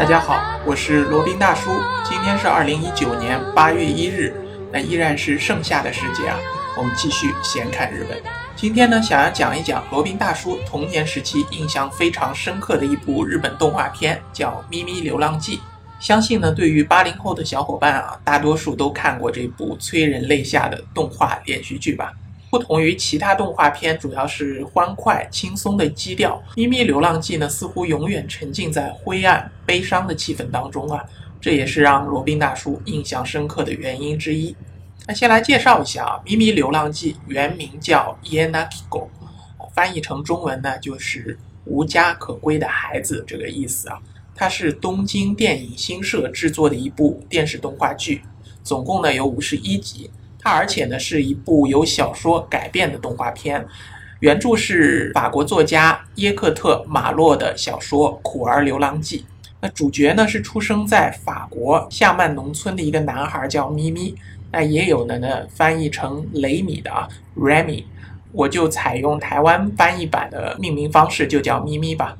大家好，我是罗宾大叔。今天是二零一九年八月一日，那依然是盛夏的时节啊。我们继续闲侃日本。今天呢，想要讲一讲罗宾大叔童年时期印象非常深刻的一部日本动画片，叫《咪咪流浪记》。相信呢，对于八零后的小伙伴啊，大多数都看过这部催人泪下的动画连续剧吧。不同于其他动画片，主要是欢快轻松的基调，《咪咪流浪记》呢，似乎永远沉浸在灰暗悲伤的气氛当中啊。这也是让罗宾大叔印象深刻的原因之一。那先来介绍一下啊，《咪咪流浪记》原名叫《Yenakiko》，翻译成中文呢就是“无家可归的孩子”这个意思啊。它是东京电影新社制作的一部电视动画剧，总共呢有五十一集。它而且呢是一部由小说改编的动画片，原著是法国作家耶克特马洛的小说《苦儿流浪记》。那主角呢是出生在法国夏曼农村的一个男孩，叫咪咪。那也有的呢翻译成雷米的啊，Remy。我就采用台湾翻译版的命名方式，就叫咪咪吧。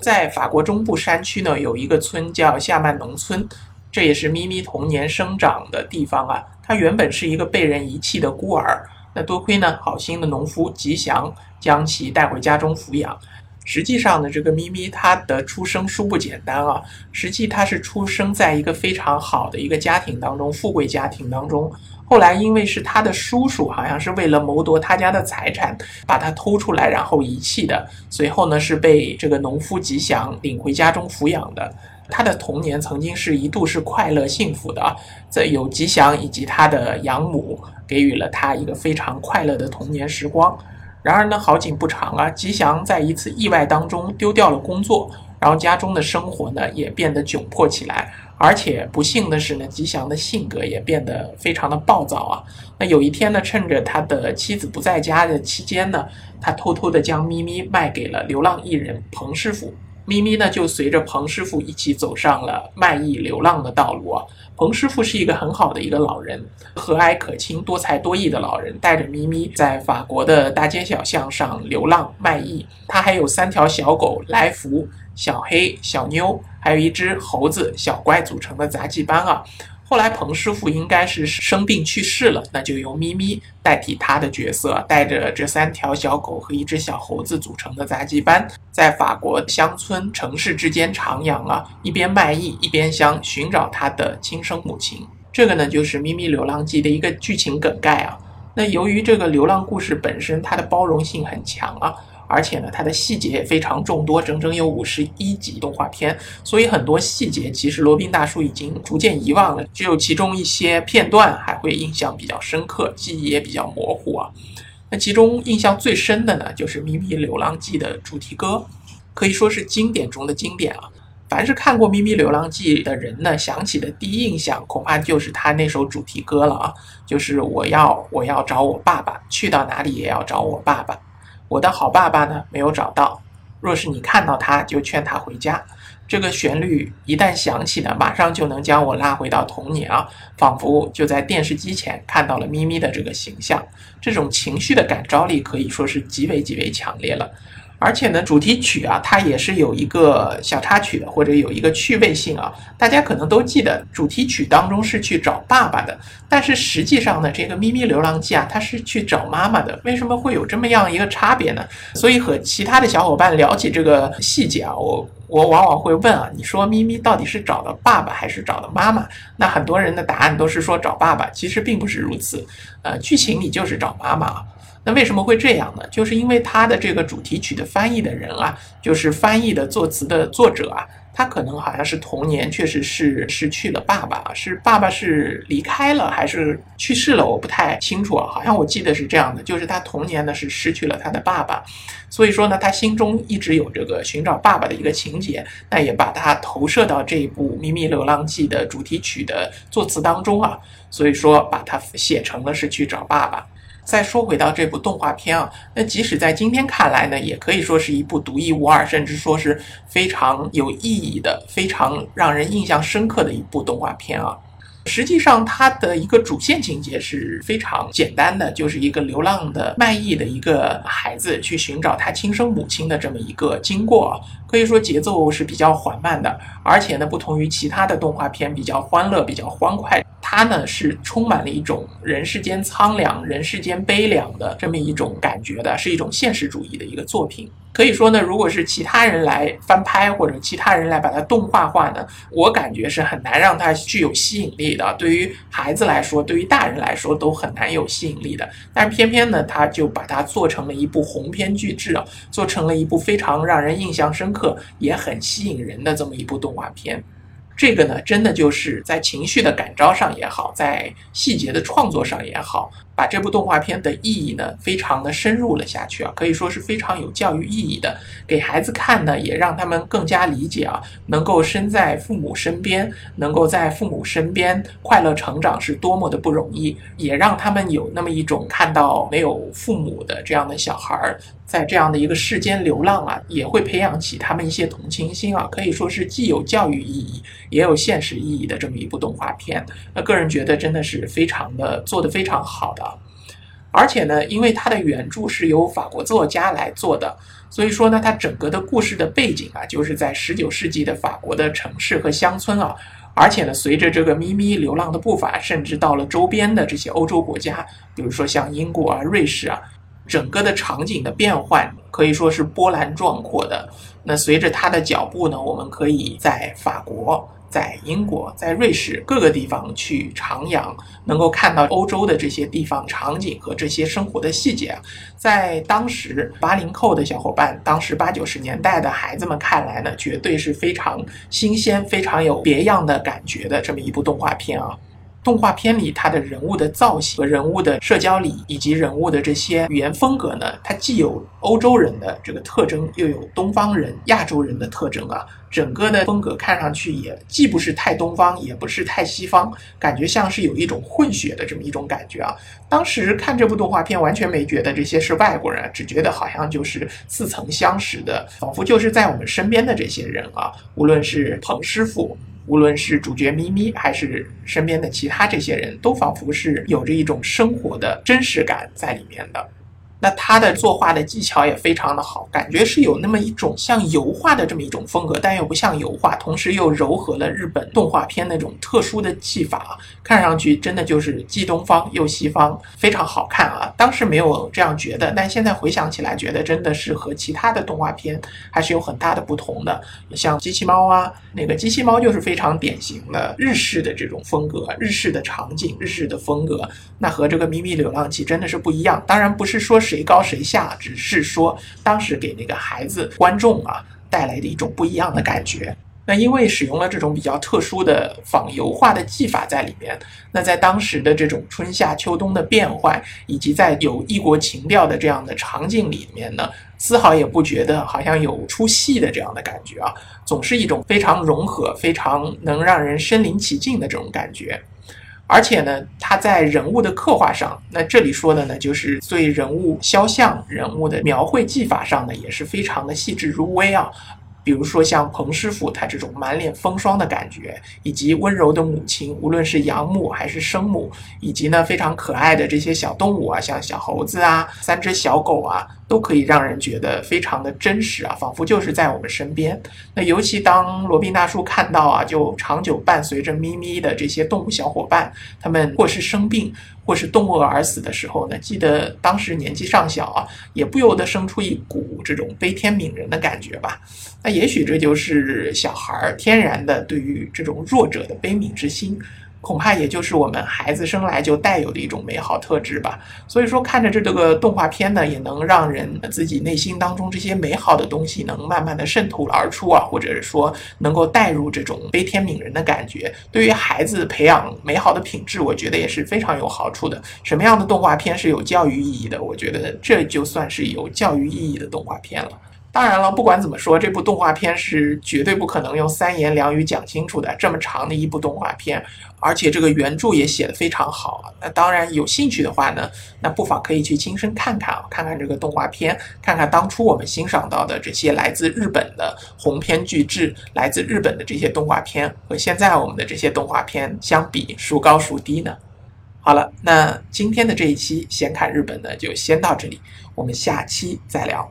在法国中部山区呢，有一个村叫夏曼农村，这也是咪咪童年生长的地方啊。他原本是一个被人遗弃的孤儿，那多亏呢好心的农夫吉祥将其带回家中抚养。实际上呢，这个咪咪它的出生殊不简单啊。实际它是出生在一个非常好的一个家庭当中，富贵家庭当中。后来因为是他的叔叔，好像是为了谋夺他家的财产，把他偷出来，然后遗弃的。随后呢，是被这个农夫吉祥领回家中抚养的。他的童年曾经是一度是快乐幸福的，这有吉祥以及他的养母给予了他一个非常快乐的童年时光。然而呢，好景不长啊，吉祥在一次意外当中丢掉了工作，然后家中的生活呢也变得窘迫起来。而且不幸的是呢，吉祥的性格也变得非常的暴躁啊。那有一天呢，趁着他的妻子不在家的期间呢，他偷偷的将咪咪卖给了流浪艺人彭师傅。咪咪呢就随着彭师傅一起走上了卖艺流浪的道路啊。彭师傅是一个很好的一个老人，和蔼可亲、多才多艺的老人，带着咪咪在法国的大街小巷上流浪卖艺。他还有三条小狗来福。小黑、小妞，还有一只猴子小乖组成的杂技班啊。后来彭师傅应该是生病去世了，那就由咪咪代替他的角色，带着这三条小狗和一只小猴子组成的杂技班，在法国乡村、城市之间徜徉啊，一边卖艺，一边想寻找他的亲生母亲。这个呢，就是《咪咪流浪记》的一个剧情梗概啊。那由于这个流浪故事本身，它的包容性很强啊。而且呢，它的细节也非常众多，整整有五十一集动画片，所以很多细节其实罗宾大叔已经逐渐遗忘了，只有其中一些片段还会印象比较深刻，记忆也比较模糊啊。那其中印象最深的呢，就是《咪咪流浪记》的主题歌，可以说是经典中的经典啊。凡是看过《咪咪流浪记》的人呢，想起的第一印象恐怕就是他那首主题歌了啊，就是我要我要找我爸爸，去到哪里也要找我爸爸。我的好爸爸呢，没有找到。若是你看到他，就劝他回家。这个旋律一旦响起呢，马上就能将我拉回到童年啊，仿佛就在电视机前看到了咪咪的这个形象。这种情绪的感召力可以说是极为极为强烈了。而且呢，主题曲啊，它也是有一个小插曲的，或者有一个趣味性啊。大家可能都记得，主题曲当中是去找爸爸的，但是实际上呢，这个《咪咪流浪记》啊，它是去找妈妈的。为什么会有这么样一个差别呢？所以和其他的小伙伴聊起这个细节啊，我我往往会问啊，你说咪咪到底是找的爸爸还是找的妈妈？那很多人的答案都是说找爸爸，其实并不是如此。呃，剧情里就是找妈妈。那为什么会这样呢？就是因为他的这个主题曲的翻译的人啊，就是翻译的作词的作者啊，他可能好像是童年确实是失去了爸爸，是爸爸是离开了还是去世了，我不太清楚啊。好像我记得是这样的，就是他童年呢是失去了他的爸爸，所以说呢，他心中一直有这个寻找爸爸的一个情节，那也把它投射到这一部《秘密流浪记》的主题曲的作词当中啊，所以说把它写成了是去找爸爸。再说回到这部动画片啊，那即使在今天看来呢，也可以说是一部独一无二，甚至说是非常有意义的、非常让人印象深刻的一部动画片啊。实际上，它的一个主线情节是非常简单的，就是一个流浪的卖艺的一个孩子去寻找他亲生母亲的这么一个经过。可以说节奏是比较缓慢的，而且呢，不同于其他的动画片，比较欢乐、比较欢快。它呢是充满了一种人世间苍凉、人世间悲凉的这么一种感觉的，是一种现实主义的一个作品。所以说呢，如果是其他人来翻拍或者其他人来把它动画化呢，我感觉是很难让它具有吸引力的。对于孩子来说，对于大人来说都很难有吸引力的。但是偏偏呢，他就把它做成了一部鸿篇巨制啊，做成了一部非常让人印象深刻、也很吸引人的这么一部动画片。这个呢，真的就是在情绪的感召上也好，在细节的创作上也好。把这部动画片的意义呢，非常的深入了下去啊，可以说是非常有教育意义的。给孩子看呢，也让他们更加理解啊，能够身在父母身边，能够在父母身边快乐成长是多么的不容易，也让他们有那么一种看到没有父母的这样的小孩儿在这样的一个世间流浪啊，也会培养起他们一些同情心啊，可以说是既有教育意义，也有现实意义的这么一部动画片。那个人觉得真的是非常的做得非常好的。而且呢，因为它的原著是由法国作家来做的，所以说呢，它整个的故事的背景啊，就是在十九世纪的法国的城市和乡村啊。而且呢，随着这个咪咪流浪的步伐，甚至到了周边的这些欧洲国家，比如说像英国啊、瑞士啊，整个的场景的变换可以说是波澜壮阔的。那随着他的脚步呢，我们可以在法国。在英国，在瑞士各个地方去徜徉，能够看到欧洲的这些地方场景和这些生活的细节啊，在当时八零后的小伙伴，当时八九十年代的孩子们看来呢，绝对是非常新鲜、非常有别样的感觉的这么一部动画片啊。动画片里，它的人物的造型和人物的社交礼以及人物的这些语言风格呢，它既有欧洲人的这个特征，又有东方人、亚洲人的特征啊。整个的风格看上去也既不是太东方，也不是太西方，感觉像是有一种混血的这么一种感觉啊。当时看这部动画片，完全没觉得这些是外国人，只觉得好像就是似曾相识的，仿佛就是在我们身边的这些人啊。无论是彭师傅。无论是主角咪咪，还是身边的其他这些人，都仿佛是有着一种生活的真实感在里面的。那他的作画的技巧也非常的好，感觉是有那么一种像油画的这么一种风格，但又不像油画，同时又糅合了日本动画片那种特殊的技法，看上去真的就是既东方又西方，非常好看啊！当时没有这样觉得，但现在回想起来，觉得真的是和其他的动画片还是有很大的不同的。像机器猫啊，那个机器猫就是非常典型的日式的这种风格，日式的场景，日式的风格，那和这个咪咪流浪记真的是不一样。当然不是说是。谁高谁下，只是说当时给那个孩子观众啊带来的一种不一样的感觉。那因为使用了这种比较特殊的仿油画的技法在里面，那在当时的这种春夏秋冬的变换，以及在有异国情调的这样的场景里面呢，丝毫也不觉得好像有出戏的这样的感觉啊，总是一种非常融合、非常能让人身临其境的这种感觉。而且呢，他在人物的刻画上，那这里说的呢，就是对人物肖像、人物的描绘技法上呢，也是非常的细致入微啊。比如说像彭师傅他这种满脸风霜的感觉，以及温柔的母亲，无论是养母还是生母，以及呢非常可爱的这些小动物啊，像小猴子啊、三只小狗啊，都可以让人觉得非常的真实啊，仿佛就是在我们身边。那尤其当罗宾大叔看到啊，就长久伴随着咪咪的这些动物小伙伴，他们或是生病。或是冻饿而死的时候呢，记得当时年纪尚小啊，也不由得生出一股这种悲天悯人的感觉吧。那也许这就是小孩儿天然的对于这种弱者的悲悯之心。恐怕也就是我们孩子生来就带有的一种美好特质吧。所以说，看着这这个动画片呢，也能让人自己内心当中这些美好的东西能慢慢的渗透而出啊，或者说能够带入这种悲天悯人的感觉。对于孩子培养美好的品质，我觉得也是非常有好处的。什么样的动画片是有教育意义的？我觉得这就算是有教育意义的动画片了。当然了，不管怎么说，这部动画片是绝对不可能用三言两语讲清楚的。这么长的一部动画片，而且这个原著也写得非常好。那当然，有兴趣的话呢，那不妨可以去亲身看看啊，看看这个动画片，看看当初我们欣赏到的这些来自日本的鸿篇巨制，来自日本的这些动画片，和现在我们的这些动画片相比，孰高孰低呢？好了，那今天的这一期闲侃日本呢，就先到这里，我们下期再聊。